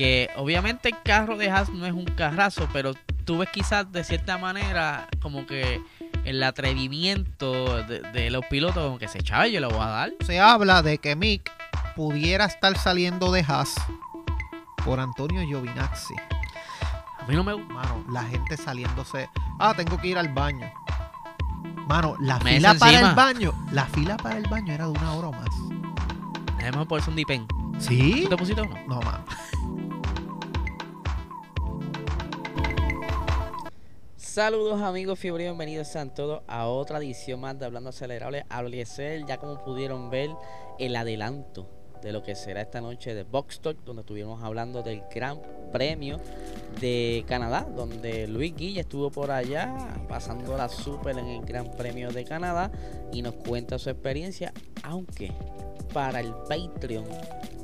Que obviamente el carro de Haas no es un carrazo, pero tú ves quizás de cierta manera como que el atrevimiento de, de los pilotos, como que se echaba, yo le voy a dar. Se habla de que Mick pudiera estar saliendo de Haas por Antonio Giovinazzi. A mí no me gusta. Mano, la gente saliéndose. Ah, tengo que ir al baño. Mano, la Me fila para encima. el baño. La fila para el baño era de una hora o más. Dejemos por eso un dipen. ¿Sí? ¿Tú te pusiste uno? No, mano. Saludos amigos fiebre, bienvenidos sean todos a otra edición más de Hablando Acelerable. Hablecer, ya como pudieron ver, el adelanto de lo que será esta noche de Box Talk, donde estuvimos hablando del Gran Premio de Canadá, donde Luis Guille estuvo por allá pasando la super en el Gran Premio de Canadá y nos cuenta su experiencia, aunque para el Patreon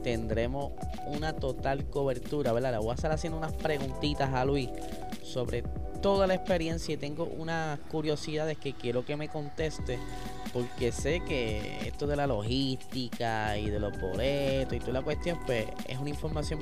tendremos una total cobertura, ¿verdad? Le voy a estar haciendo unas preguntitas a Luis sobre toda la experiencia y tengo unas curiosidades que quiero que me conteste porque sé que esto de la logística y de los boletos y toda la cuestión pues es una información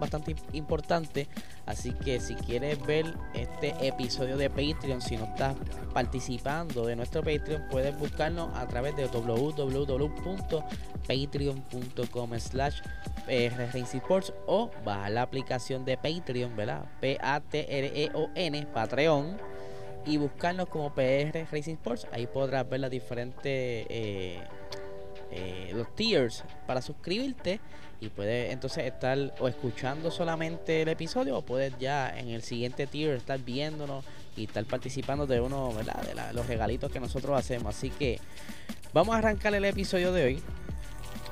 bastante, importante así que si quieres ver este episodio de Patreon si no estás participando de nuestro Patreon puedes buscarnos a través de www.patreon.com slash Sports o bajar la aplicación de Patreon, ¿verdad? P-A-T-R-E-O-N, Patreon, y buscarnos como PR Racing Sports. Ahí podrás ver las diferentes, eh, eh, los tiers para suscribirte y puedes entonces estar o escuchando solamente el episodio o puedes ya en el siguiente tier estar viéndonos y estar participando de uno. De los regalitos que nosotros hacemos. Así que vamos a arrancar el episodio de hoy.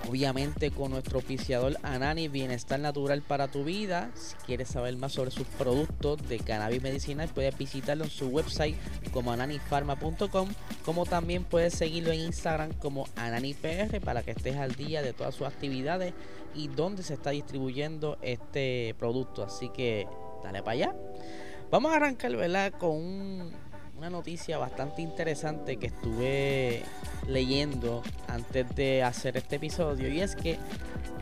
Obviamente con nuestro oficiador Anani Bienestar Natural para tu vida. Si quieres saber más sobre sus productos de cannabis medicinal, puedes visitarlo en su website como ananifarma.com, como también puedes seguirlo en Instagram como AnaniPR para que estés al día de todas sus actividades y dónde se está distribuyendo este producto. Así que dale para allá. Vamos a arrancar, ¿verdad? Con un- una noticia bastante interesante que estuve leyendo antes de hacer este episodio y es que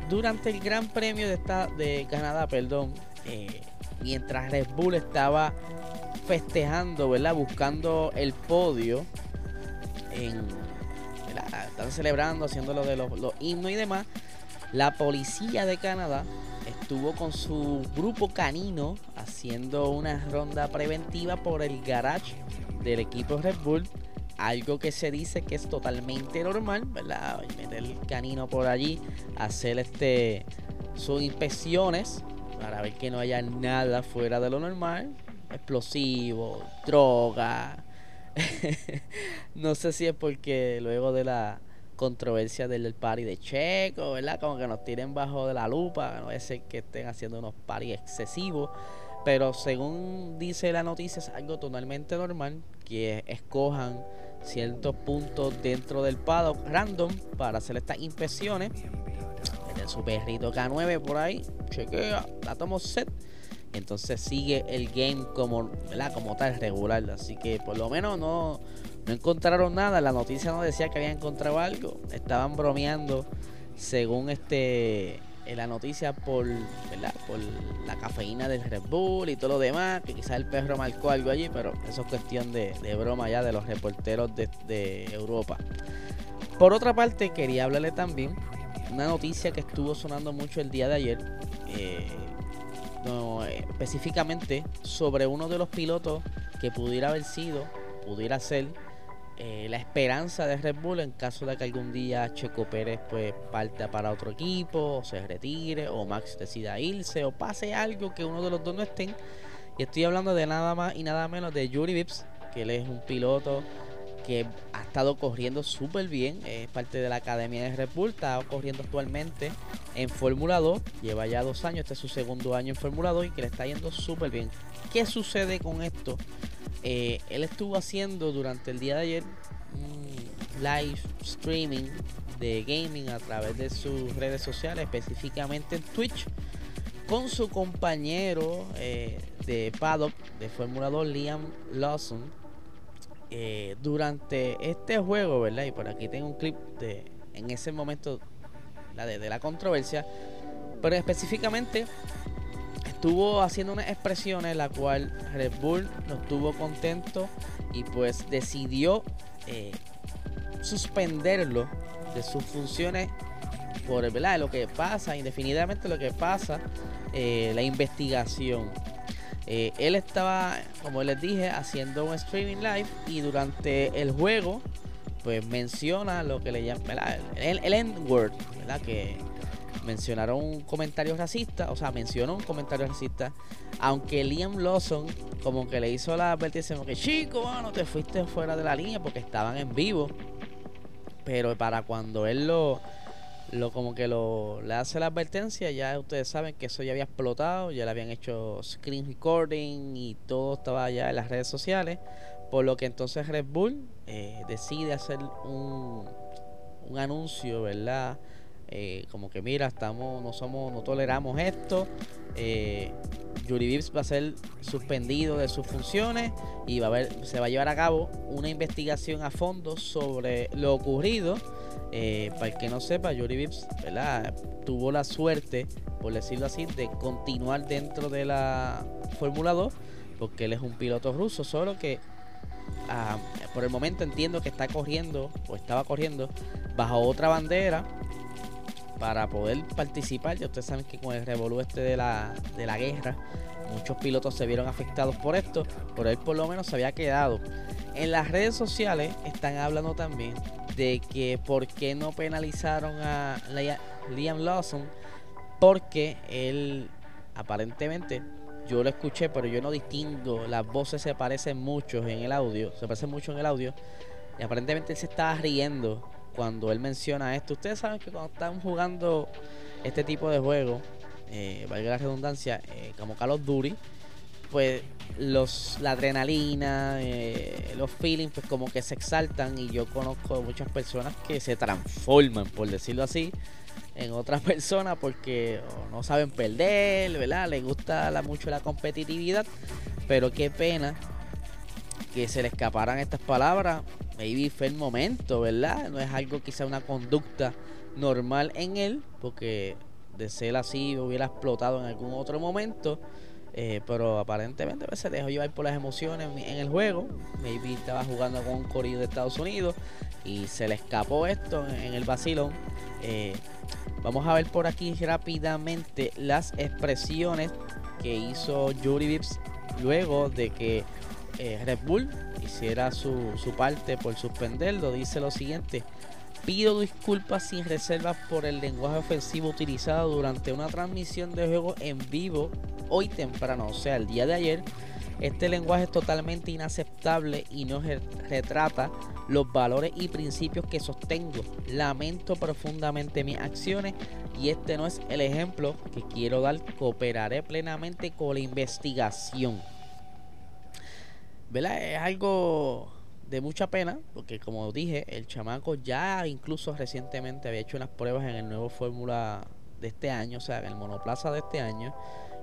durante el Gran Premio de, esta, de Canadá, perdón, eh, mientras Red Bull estaba festejando, ¿verdad? Buscando el podio, están celebrando, haciendo lo de los, los himnos y demás, la policía de Canadá estuvo con su grupo canino haciendo una ronda preventiva por el garage del equipo Red Bull. Algo que se dice que es totalmente normal, ¿verdad? Meter el canino por allí, hacer este sus inspecciones para ver que no haya nada fuera de lo normal. Explosivos, droga. no sé si es porque luego de la controversia del party de Checo, ¿verdad? Como que nos tiren bajo de la lupa, no es que estén haciendo unos parties excesivos. Pero según dice la noticia, es algo totalmente normal que escojan ciertos puntos dentro del paddock random para hacer estas inspecciones. Meten su perrito K9 por ahí, chequea, la tomo set. Entonces sigue el game como, ¿verdad? como tal regular. Así que por lo menos no, no encontraron nada. La noticia no decía que habían encontrado algo. Estaban bromeando según este la noticia por, ¿verdad? por la cafeína del Red Bull y todo lo demás, que quizás el perro marcó algo allí, pero eso es cuestión de, de broma ya de los reporteros de, de Europa. Por otra parte, quería hablarle también una noticia que estuvo sonando mucho el día de ayer, eh, no, eh, específicamente sobre uno de los pilotos que pudiera haber sido, pudiera ser eh, la esperanza de Red Bull en caso de que algún día Checo Pérez pues parta para otro equipo, o se retire, o Max decida irse, o pase algo que uno de los dos no estén. Y estoy hablando de nada más y nada menos de Yuri Vips, que él es un piloto que ha estado corriendo súper bien, es parte de la academia de Red Bull, está corriendo actualmente en Fórmula 2, lleva ya dos años, este es su segundo año en Fórmula 2 y que le está yendo súper bien. ¿Qué sucede con esto? Eh, él estuvo haciendo durante el día de ayer un live streaming de gaming a través de sus redes sociales, específicamente en Twitch, con su compañero eh, de paddock de Fórmula 2, Liam Lawson. Eh, durante este juego, ¿verdad? Y por aquí tengo un clip de en ese momento la de, de la controversia, pero específicamente estuvo haciendo unas expresiones la cual Red Bull no estuvo contento y pues decidió eh, suspenderlo de sus funciones por ¿verdad? lo que pasa, indefinidamente lo que pasa, eh, la investigación. Eh, él estaba, como les dije, haciendo un streaming live y durante el juego, pues menciona lo que le llaman el, el N-word, ¿verdad? Que mencionaron un comentario racista, o sea, mencionó un comentario racista, aunque Liam Lawson como que le hizo la advertencia como que chico, bueno, te fuiste fuera de la línea porque estaban en vivo. Pero para cuando él lo, lo como que lo le hace la advertencia, ya ustedes saben que eso ya había explotado, ya le habían hecho screen recording y todo estaba ya en las redes sociales. Por lo que entonces Red Bull eh, decide hacer un, un anuncio, ¿verdad? Eh, como que mira, estamos, no somos, no toleramos esto. Eh, Yuri Vips va a ser suspendido de sus funciones y va a haber, se va a llevar a cabo una investigación a fondo sobre lo ocurrido. Eh, para el que no sepa, Yuri Vips tuvo la suerte, por decirlo así, de continuar dentro de la Fórmula 2, porque él es un piloto ruso, solo que ah, por el momento entiendo que está corriendo, o estaba corriendo, bajo otra bandera para poder participar. Ya ustedes saben que con el revolú este de la, de la guerra, muchos pilotos se vieron afectados por esto, pero él por lo menos se había quedado. En las redes sociales están hablando también de que por qué no penalizaron a Liam Lawson, porque él aparentemente yo lo escuché, pero yo no distingo. Las voces se parecen mucho en el audio. Se parecen mucho en el audio. Y aparentemente él se estaba riendo cuando él menciona esto. Ustedes saben que cuando están jugando este tipo de juego, eh, valga la redundancia, eh, como Call of Duty, pues los, la adrenalina, eh, los feelings, pues como que se exaltan y yo conozco muchas personas que se transforman, por decirlo así, en otras personas porque no saben perder, ¿verdad? Les gusta mucho la competitividad, pero qué pena que se le escaparan estas palabras maybe fue el momento, ¿verdad? No es algo quizá una conducta normal en él, porque de ser así hubiera explotado en algún otro momento. Eh, pero aparentemente pues, se dejó llevar por las emociones en el juego. Maybe estaba jugando con un corrido de Estados Unidos y se le escapó esto en, el vacilón. Eh, vamos a ver por aquí rápidamente las expresiones que hizo Yuri Vips luego de que eh, Red Bull hiciera su, su parte por suspenderlo, dice lo siguiente. Pido disculpas sin reservas por el lenguaje ofensivo utilizado durante una transmisión de juego en vivo hoy temprano, o sea, el día de ayer. Este lenguaje es totalmente inaceptable y no retrata los valores y principios que sostengo. Lamento profundamente mis acciones y este no es el ejemplo que quiero dar. Cooperaré plenamente con la investigación. ¿Verdad? Es algo de mucha pena, porque como dije, el chamaco ya incluso recientemente había hecho unas pruebas en el nuevo Fórmula de este año, o sea, en el monoplaza de este año,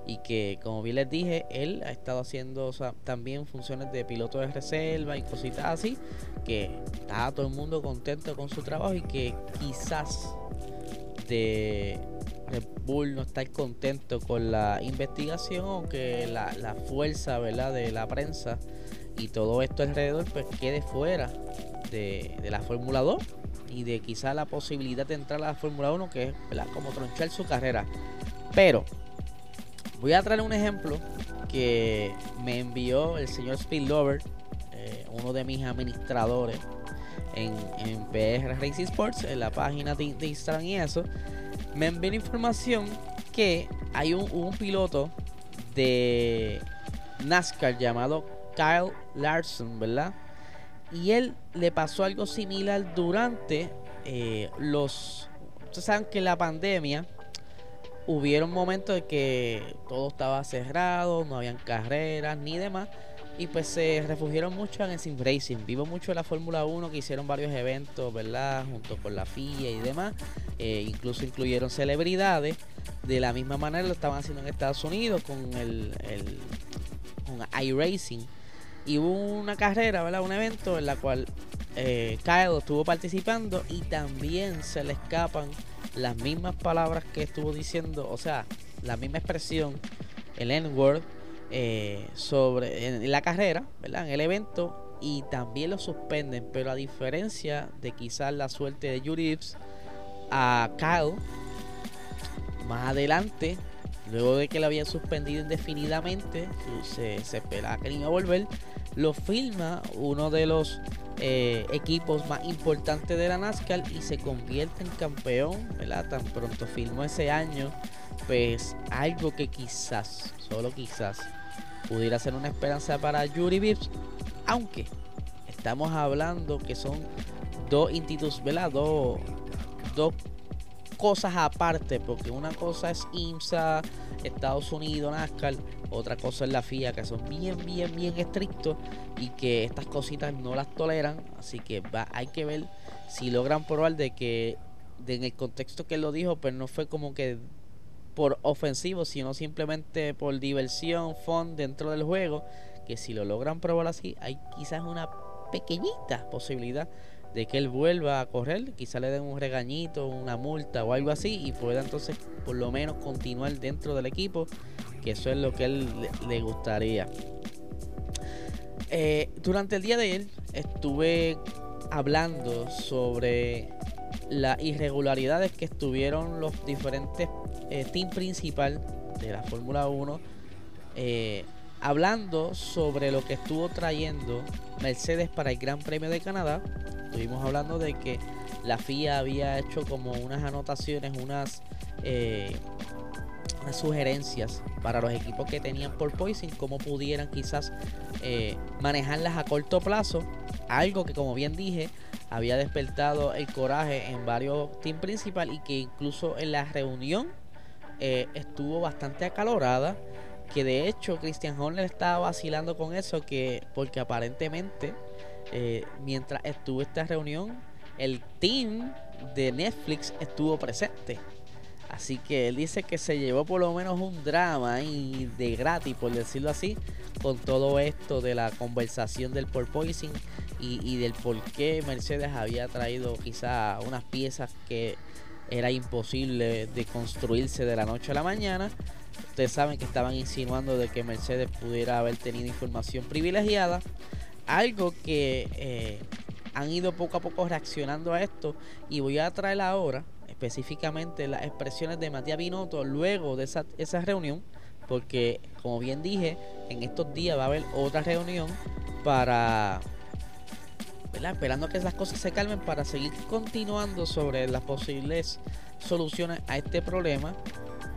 y que como bien les dije, él ha estado haciendo también funciones de piloto de reserva y cositas así, que está todo el mundo contento con su trabajo y que quizás de Red Bull no está contento con la investigación o que la, la fuerza ¿verdad? de la prensa y todo esto alrededor pues quede fuera de, la Fórmula 2 y de quizá la posibilidad de entrar a la Fórmula 1 que es como tronchar su carrera. Pero voy a traer un ejemplo que me envió el señor Speedlover, eh, uno de mis administradores en, en, PR Racing Sports, en la página de, Instagram y eso. Me envió información que hay un, un piloto de NASCAR llamado Kyle Larson, ¿verdad? Y él le pasó algo similar durante eh, los... Ustedes saben que la pandemia hubieron momentos en que todo estaba cerrado, no habían carreras ni demás. Y pues se refugiaron mucho en el sim racing. Vivo mucho en la Fórmula 1 que hicieron varios eventos, ¿verdad? Junto con la FIA y demás. Eh, incluso incluyeron celebridades. De la misma manera lo estaban haciendo en Estados Unidos con el, el con iRacing. Hubo una carrera, ¿verdad? Un evento en la cual eh, Kyle estuvo participando y también se le escapan las mismas palabras que estuvo diciendo, o sea, la misma expresión, el N-word, eh, sobre en la carrera, ¿verdad? En el evento y también lo suspenden, pero a diferencia de quizás la suerte de Yuri a Kyle más adelante, luego de que lo habían suspendido indefinidamente, se, se esperaba que iba a volver, lo filma uno de los eh, equipos más importantes de la NASCAR y se convierte en campeón, ¿verdad? Tan pronto filmó ese año, pues algo que quizás, solo quizás, pudiera ser una esperanza para Yuri Vips, aunque estamos hablando que son dos institutos, ¿verdad? Dos, dos cosas aparte, porque una cosa es IMSA, Estados Unidos, NASCAR, otra cosa es la FIA, que son bien, bien, bien estrictos y que estas cositas no las toleran. Así que va, hay que ver si logran probar de que en el contexto que él lo dijo, pero pues no fue como que por ofensivo, sino simplemente por diversión, fun dentro del juego. Que si lo logran probar así, hay quizás una pequeñita posibilidad de que él vuelva a correr, quizá le den un regañito, una multa o algo así y pueda entonces por lo menos continuar dentro del equipo, que eso es lo que él le, gustaría. Eh, durante el día de él estuve hablando sobre las irregularidades que estuvieron los diferentes eh, team principal de la Fórmula 1 eh, hablando sobre lo que estuvo trayendo Mercedes para el Gran Premio de Canadá estuvimos hablando de que la FIA había hecho como unas anotaciones, unas, eh, sugerencias para los equipos que tenían por poison, cómo pudieran quizás eh, manejarlas a corto plazo. Algo que como bien dije, había despertado el coraje en varios team principal y que incluso en la reunión eh, estuvo bastante acalorada que de hecho Christian Horner estaba vacilando con eso que porque aparentemente eh, mientras estuvo esta reunión, el team de Netflix estuvo presente. Así que él dice que se llevó por lo menos un drama y de gratis, por decirlo así, con todo esto de la conversación del porpoising y, y del por qué Mercedes había traído quizá unas piezas que era imposible de construirse de la noche a la mañana. Ustedes saben que estaban insinuando de que Mercedes pudiera haber tenido información privilegiada algo que eh, han ido poco a poco reaccionando a esto y voy a traer ahora específicamente las expresiones de Matías Binotto luego de esa, esa reunión porque como bien dije en estos días va a haber otra reunión para esperando que esas cosas se calmen para seguir continuando sobre las posibles soluciones a este problema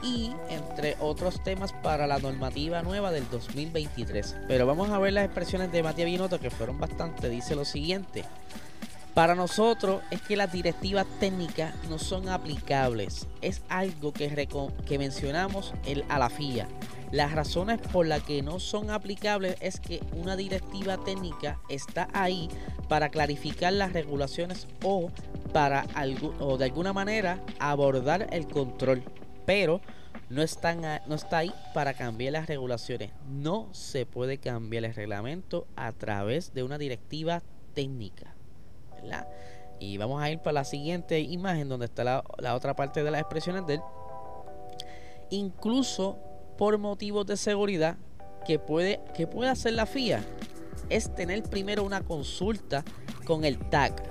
y entre otros temas para la normativa nueva del 2023. Pero vamos a ver las expresiones de Matías Binotto que fueron bastante. Dice lo siguiente. Para nosotros es que las directivas técnicas no son aplicables. Es algo que, mencionamos a la FIA. Las razones por las que no son aplicables es que una directiva técnica está ahí para clarificar las regulaciones o para de alguna manera abordar el control pero no, está ahí para cambiar las regulaciones. No se puede cambiar el reglamento a través de una directiva técnica. Y vamos a ir para la siguiente imagen donde está la, otra parte de las expresiones de él. Incluso por motivos de seguridad que puede, que puede hacer la FIA es tener primero una consulta con el TAC.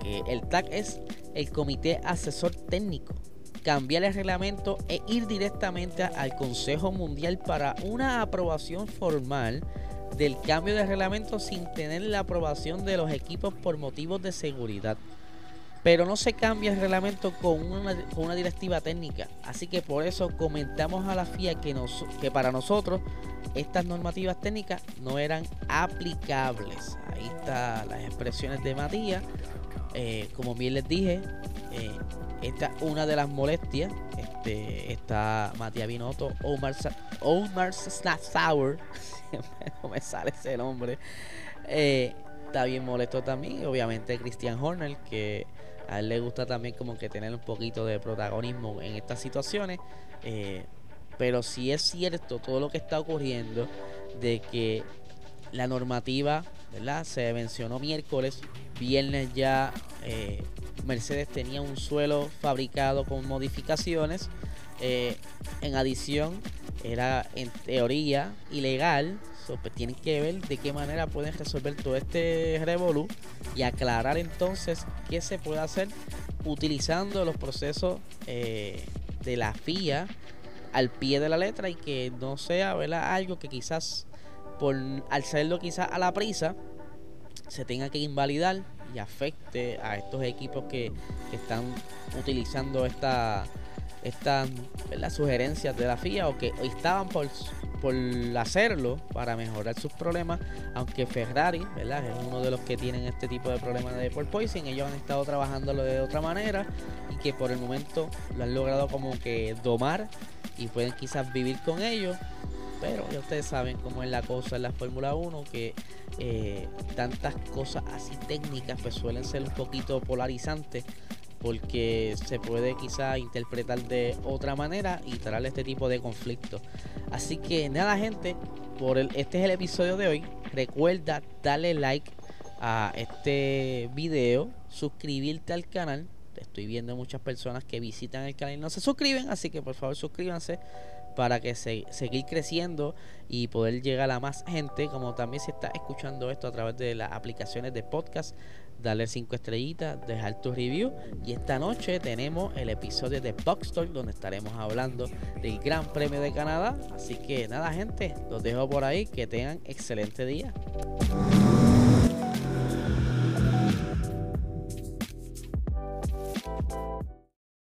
Que el TAC es el Comité Asesor Técnico cambiar el reglamento e ir directamente al Consejo Mundial para una aprobación formal del cambio de reglamento sin tener la aprobación de los equipos por motivos de seguridad. pero no se cambia el reglamento con una, directiva técnica. Así que por eso comentamos a la FIA que para nosotros estas normativas técnicas no eran aplicables. Ahí están las expresiones de Matías. Eh, como bien les dije, eh, esta es una de las molestias. Este, está Matías Binotto, Omar, Omar Sauer, no me sale ese nombre. Eh, está bien molesto también. Obviamente Christian Horner, que a él le gusta también como que tener un poquito de protagonismo en estas situaciones. Eh, pero si es cierto todo lo que está ocurriendo de que la normativa, ¿verdad? Se mencionó miércoles, viernes ya eh, Mercedes tenía un suelo fabricado con modificaciones. Eh, en adición, era en teoría ilegal. Pues, tienen que ver de qué manera pueden resolver todo este revolú y aclarar entonces qué se puede hacer utilizando los procesos eh, de la FIA al pie de la letra y que no sea ¿verdad? algo que quizás por al hacerlo quizás a la prisa se tenga que invalidar y afecte a estos equipos que, que están utilizando esta estas sugerencias de la FIA o que estaban por, por hacerlo para mejorar sus problemas aunque Ferrari ¿verdad? es uno de los que tienen este tipo de problemas de porpoising ellos han estado trabajándolo de otra manera y que por el momento lo han logrado como que domar y pueden quizás vivir con ellos pero ya ustedes saben cómo es la cosa en la Fórmula 1 que eh, tantas cosas así técnicas pues suelen ser un poquito polarizantes porque se puede quizá interpretar de otra manera y traer este tipo de conflictos. Así que nada gente, por el, este es el episodio de hoy. Recuerda darle like a este video, suscribirte al canal. Estoy viendo muchas personas que visitan el canal y no se suscriben, así que por favor suscríbanse para que se, seguir creciendo y poder llegar a más gente, como también si estás escuchando esto a través de las aplicaciones de podcast, darle 5 estrellitas, dejar tu review. Y esta noche tenemos el episodio de Box Talk donde estaremos hablando del Gran Premio de Canadá, así que nada gente, los dejo por ahí, que tengan excelente día.